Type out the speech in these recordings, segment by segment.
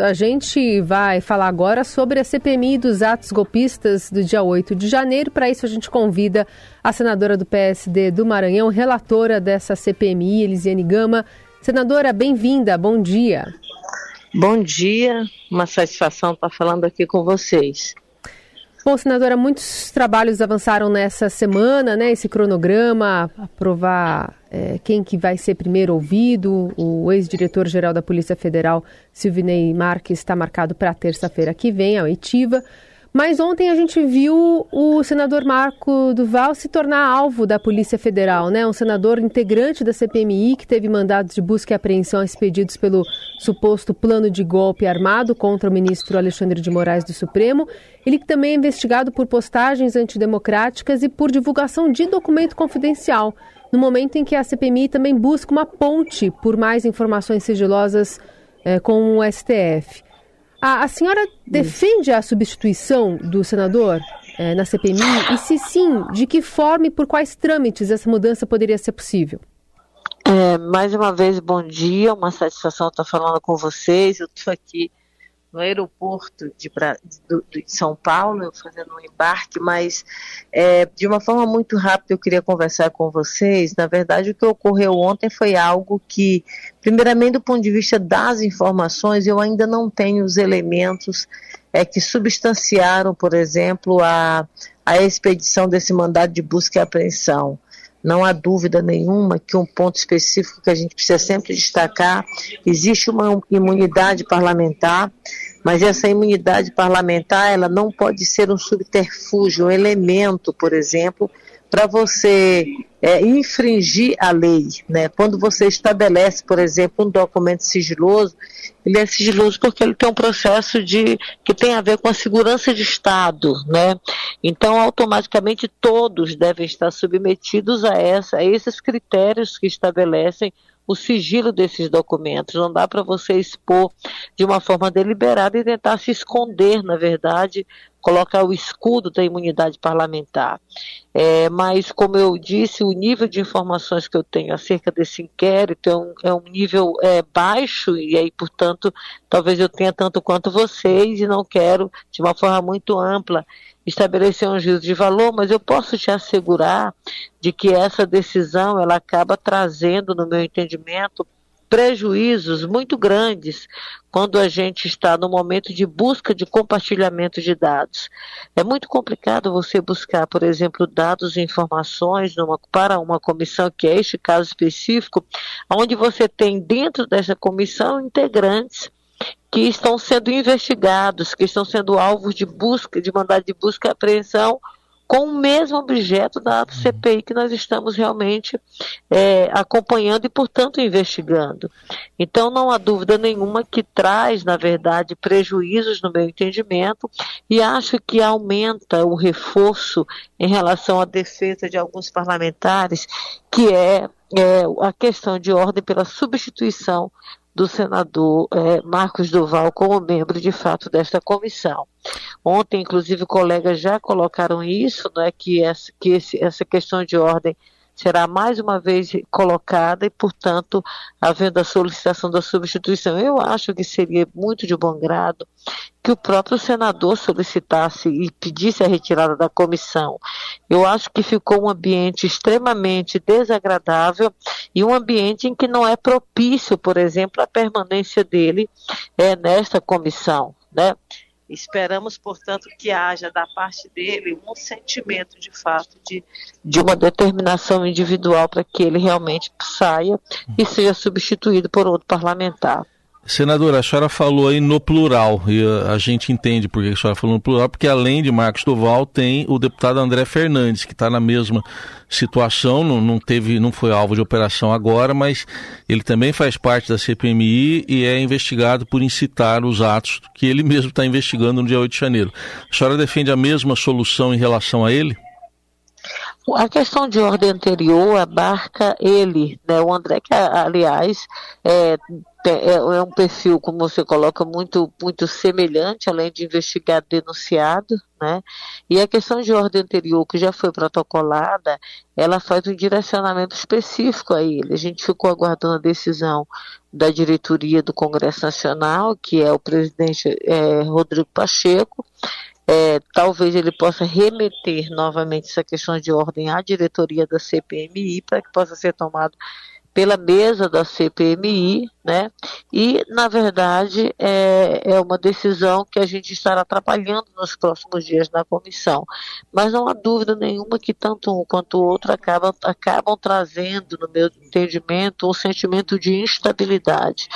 A gente vai falar agora sobre a CPMI dos atos golpistas do dia 8 de janeiro. Para isso, a gente convida a senadora do PSD do Maranhão, relatora dessa CPMI, Elisiane Gama. Senadora, bem-vinda, bom dia. Bom dia, uma satisfação estar falando aqui com vocês. Bom, senadora, muitos trabalhos avançaram nessa semana, né? Esse cronograma, aprovar é, quem que vai ser primeiro ouvido. O ex-diretor-geral da Polícia Federal, Silvinei Marques, está marcado para terça-feira que vem, a oitiva. Mas ontem a gente viu o senador Marco Duval se tornar alvo da Polícia Federal, né? Um senador integrante da CPMI que teve mandados de busca e apreensão expedidos pelo suposto plano de golpe armado contra o ministro Alexandre de Moraes do Supremo. Ele também é investigado por postagens antidemocráticas e por divulgação de documento confidencial, no momento em que a CPMI também busca uma ponte por mais informações sigilosas eh, com o STF. A, a senhora defende a substituição do senador é, na CPMI? E se sim, de que forma e por quais trâmites essa mudança poderia ser possível? É, mais uma vez, bom dia, uma satisfação estar falando com vocês. Eu estou aqui no aeroporto de, de, São Paulo, fazendo um embarque, mas é, de uma forma muito rápida eu queria conversar com vocês. Na verdade, o que ocorreu ontem foi algo que, primeiramente, do ponto de vista das informações, eu ainda não tenho os elementos é, que substanciaram, por exemplo, a, a expedição desse mandado de busca e apreensão. Não há dúvida nenhuma que um ponto específico que a gente precisa sempre destacar: existe uma imunidade parlamentar mas essa imunidade parlamentar, ela não pode ser um subterfúgio, um elemento, por exemplo, para você é, infringir a lei. Né? Quando você estabelece, por exemplo, um documento sigiloso, ele é sigiloso porque ele tem um processo de que tem a ver com a segurança de Estado, né? Então, automaticamente todos devem estar submetidos a, essa, a esses critérios que estabelecem o sigilo desses documentos. Não dá para você expor de uma forma deliberada e tentar se esconder, na verdade, colocar o escudo da imunidade parlamentar. É, mas, como eu disse, o nível de informações que eu tenho acerca desse inquérito é um, é um nível é, baixo, e aí, portanto, talvez eu tenha tanto quanto vocês, e não quero, de uma forma muito ampla, estabelecer um juízo de valor, mas eu posso te assegurar de que essa decisão ela acaba trazendo, no meu entendimento, prejuízos muito grandes quando a gente está no momento de busca de compartilhamento de dados. É muito complicado você buscar, por exemplo, dados e informações numa, para uma comissão, que é este caso específico, onde você tem dentro dessa comissão integrantes que estão sendo investigados, que estão sendo alvos de busca, de mandado de busca e apreensão, com o mesmo objeto da uhum. CPI que nós estamos realmente é, acompanhando e, portanto, investigando. Então, não há dúvida nenhuma que traz, na verdade, prejuízos no meu entendimento e acho que aumenta o reforço em relação à defesa de alguns parlamentares, que é, é a questão de ordem pela substituição do senador é, Marcos Duval como membro de fato desta comissão. Ontem, inclusive, colegas já colocaram isso, né, que, essa, que esse, essa questão de ordem será mais uma vez colocada e, portanto, havendo a solicitação da substituição. Eu acho que seria muito de bom grado que o próprio senador solicitasse e pedisse a retirada da comissão. Eu acho que ficou um ambiente extremamente desagradável e um ambiente em que não é propício, por exemplo, a permanência dele é, nesta comissão. Né? Esperamos, portanto, que haja da parte dele um sentimento de fato de, de uma determinação individual para que ele realmente saia e seja substituído por outro parlamentar. Senadora, a senhora falou aí no plural, e a gente entende por que a senhora falou no plural, porque além de Marcos Duval, tem o deputado André Fernandes, que está na mesma situação, não, não, teve, não foi alvo de operação agora, mas ele também faz parte da CPMI e é investigado por incitar os atos que ele mesmo está investigando no dia 8 de janeiro. A senhora defende a mesma solução em relação a ele? A questão de ordem anterior abarca ele, né, o André, que aliás é, é, é, um perfil, como você coloca, muito, muito semelhante, além de investigado denunciado, né? E a questão de ordem anterior, que já foi protocolada, ela faz um direcionamento específico a ele. A gente ficou aguardando a decisão da diretoria do Congresso Nacional, que é o presidente é, Rodrigo Pacheco, é, talvez ele possa remeter novamente essa questão de ordem à diretoria da CPMI para que possa ser tomado pela mesa da CPMI, né? E, na verdade, é, é uma decisão que a gente estará trabalhando nos próximos dias na comissão. Mas não há dúvida nenhuma que tanto um quanto o outro acabam, acabam trazendo, no meu entendimento, um sentimento de instabilidade.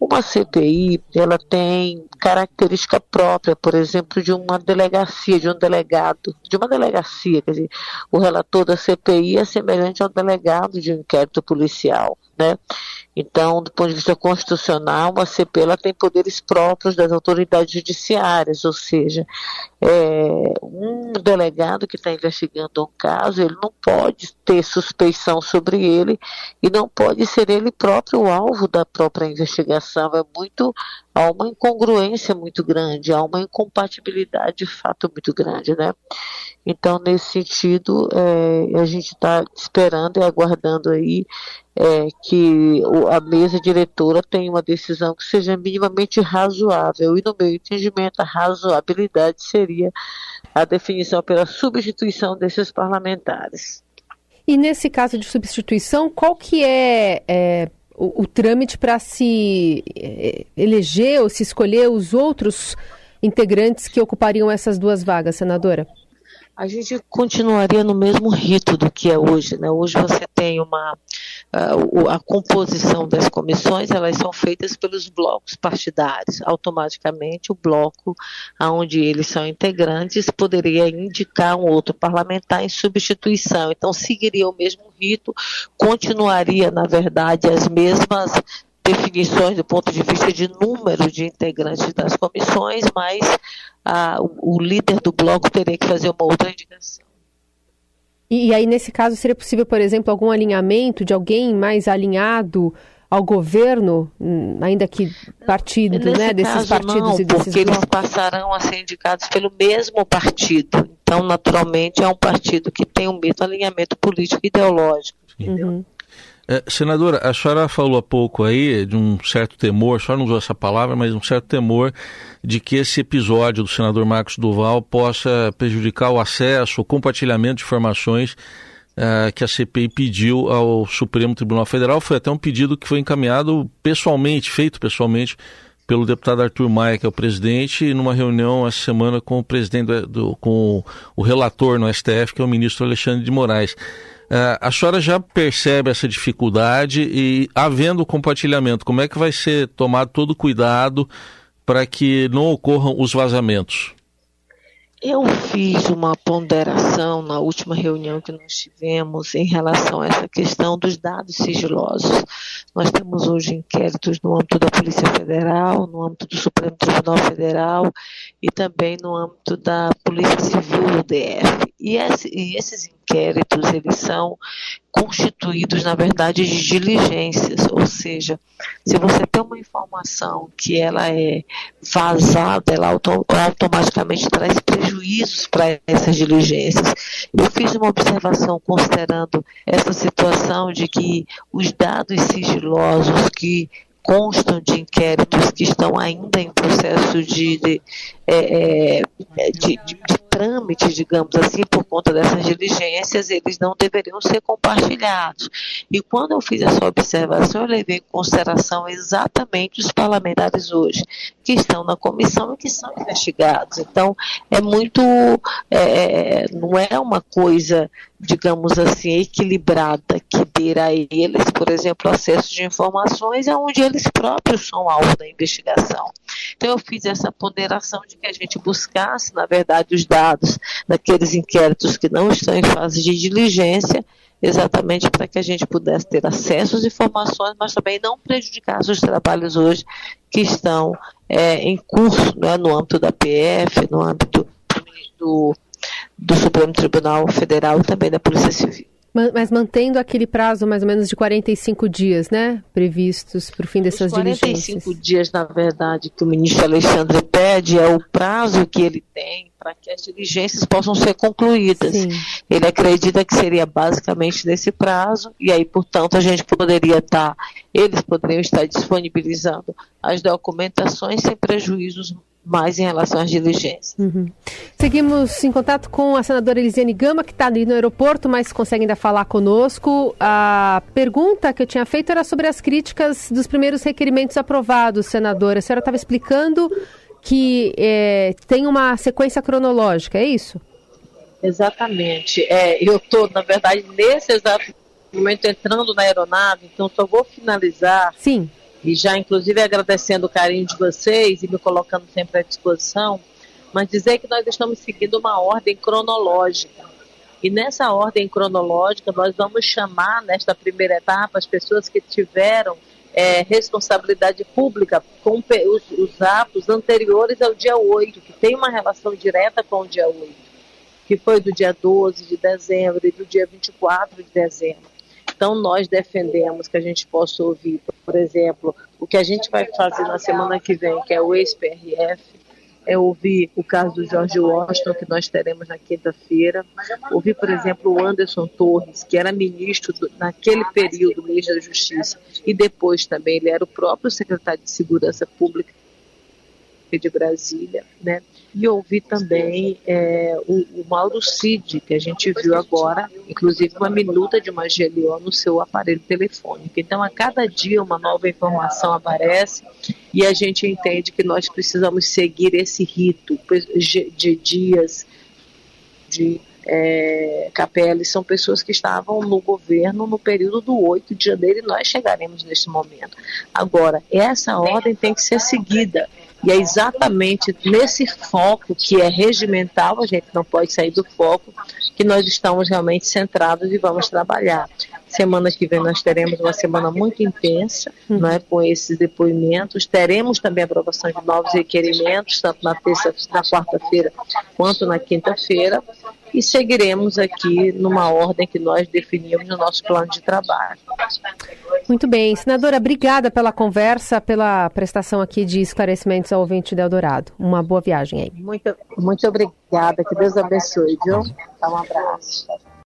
Uma CPI, ela tem característica própria, por exemplo, de uma delegacia, de um delegado, de uma delegacia, quer dizer, o relator da CPI é semelhante ao delegado de um inquérito policial, né? Então, do ponto de vista constitucional, uma CP ela tem poderes próprios das autoridades judiciárias, ou seja, é, um delegado que está investigando um caso, ele não pode ter suspeição sobre ele e não pode ser ele próprio o alvo da própria investigação. É muito há uma incongruência muito grande, há uma incompatibilidade de fato muito grande, né? Então, nesse sentido, é, a gente está esperando e aguardando aí é, que a mesa diretora tenha uma decisão que seja minimamente razoável. E, no meu entendimento, a razoabilidade seria a definição pela substituição desses parlamentares. E nesse caso de substituição, qual que é, é o, o, trâmite para se é, eleger ou se escolher os outros integrantes que ocupariam essas duas vagas, senadora? a gente continuaria no mesmo rito do que é hoje. Né? Hoje você tem uma a, a composição das comissões, elas são feitas pelos blocos partidários. Automaticamente o bloco onde eles são integrantes poderia indicar um outro parlamentar em substituição. Então seguiria o mesmo rito, continuaria na verdade as mesmas definições do ponto de vista de número de integrantes das comissões, mas a, o, o, líder do bloco teria que fazer uma outra indicação. E, e, aí, nesse caso, seria possível, por exemplo, algum alinhamento de alguém mais alinhado ao governo, hum, ainda que partido, nesse né, desses partidos não, e desses porque blocos? eles passarão a ser indicados pelo mesmo partido. Então, naturalmente, é um partido que tem o mesmo alinhamento político e ideológico. Entendeu? Uhum. É, senadora, a senhora falou há pouco aí de um certo temor, a senhora não usou essa palavra, mas um certo temor de que esse episódio do senador Marcos Duval possa prejudicar o acesso, o compartilhamento de informações uh, que a CPI pediu ao Supremo Tribunal Federal. Foi até um pedido que foi encaminhado pessoalmente, feito pessoalmente pelo deputado Arthur Maia, que é o presidente, numa reunião essa semana com o presidente do, com o relator no STF, que é o ministro Alexandre de Moraes. Uh, a senhora já percebe essa dificuldade e, havendo compartilhamento, como é que vai ser tomado todo cuidado para que não ocorram os vazamentos? Eu fiz uma ponderação na última reunião que nós tivemos em relação a essa questão dos dados sigilosos. Nós temos hoje inquéritos no âmbito da Polícia Federal, no âmbito do Supremo Tribunal Federal e também no âmbito da Polícia Civil do DF. E esses inquéritos, eles são constituídos, na verdade, de diligências, ou seja, se você tem uma informação que ela é vazada, ela auto automaticamente traz prejuízos para essas diligências. Eu fiz uma observação considerando essa situação de que os dados sigilosos que constam de inquéritos que estão ainda em processo de, de, é, é de, de trâmite, digamos assim, por conta dessas diligências, eles não deveriam ser compartilhados. E quando eu fiz essa observação, eu levei em consideração exatamente os parlamentares hoje, que estão na comissão e que são investigados. Então, é muito. É, não é uma coisa digamos assim, equilibrada, que dê a eles, por exemplo, acesso de informações aonde eles próprios são alvo da investigação. Então eu fiz essa ponderação de que a gente buscasse, na verdade, os dados daqueles inquéritos que não estão em fase de diligência, exatamente para que a gente pudesse ter acesso às informações, mas também não prejudicasse os trabalhos hoje que estão é, em curso né, no âmbito da PF, no âmbito do do Supremo Tribunal Federal e também da Polícia Civil. Mas mantendo aquele prazo mais ou menos de 45 dias, né? Previstos para o fim dessas Os 45 diligências. 45 dias, na verdade, que o ministro Alexandre pede é o prazo que ele tem para que as diligências possam ser concluídas. Sim. Ele acredita que seria basicamente nesse prazo, e aí, portanto, a gente poderia estar, eles poderiam estar disponibilizando as documentações sem prejuízos mais em relação às diligências. Uhum. Seguimos em contato com a senadora Elisiane Gama, que está ali no aeroporto, mas consegue ainda falar conosco. A pergunta que eu tinha feito era sobre as críticas dos primeiros requerimentos aprovados, senadora. A senhora estava explicando que é, tem uma sequência cronológica, é isso? Exatamente. É, eu estou, na verdade, nesse exato momento entrando na aeronave, então só vou finalizar. Sim e já inclusive agradecendo o carinho de vocês e me colocando sempre à disposição, mas dizer que nós estamos seguindo uma ordem cronológica. E nessa ordem cronológica, nós vamos chamar, nesta primeira etapa, as pessoas que tiveram é, responsabilidade pública com os, os, atos anteriores ao dia 8, que tem uma relação direta com o dia 8, que foi do dia 12 de dezembro e do dia 24 de dezembro. Então, nós defendemos que a gente possa ouvir, por exemplo, o que a gente vai fazer na semana que vem, que é o ex-PRF, é ouvir o caso do Jorge Washington, que nós teremos na quinta-feira, ouvir, por exemplo, o Anderson Torres, que era ministro do, naquele período, ministro da Justiça, e depois também ele era o próprio secretário de Segurança Pública de Brasília, né? E ouvi também é, o, o, Mauro Cid, que a gente viu agora, inclusive uma minuta de uma GLO no seu aparelho telefônico. Então, a cada dia uma nova informação aparece e a gente entende que nós precisamos seguir esse rito de dias de é, Capelli são pessoas que estavam no governo no período do 8 de janeiro e nós chegaremos neste momento. Agora, essa ordem tem que ser seguida. E é exatamente nesse foco que é regimental, a gente não pode sair do foco, que nós estamos realmente centrados e vamos trabalhar. Semana que vem nós teremos uma semana muito intensa, uhum. não é, com esses depoimentos. Teremos também a aprovação de novos requerimentos, tanto na terça, na quarta-feira quanto na quinta-feira e seguiremos aqui numa ordem que nós definimos no nosso plano de trabalho. Muito bem. Senadora, obrigada pela conversa, pela prestação aqui de esclarecimentos ao ouvinte de Eldorado. Uma boa viagem aí. Muito, muito obrigada. Que Deus abençoe, viu? Tá, um abraço.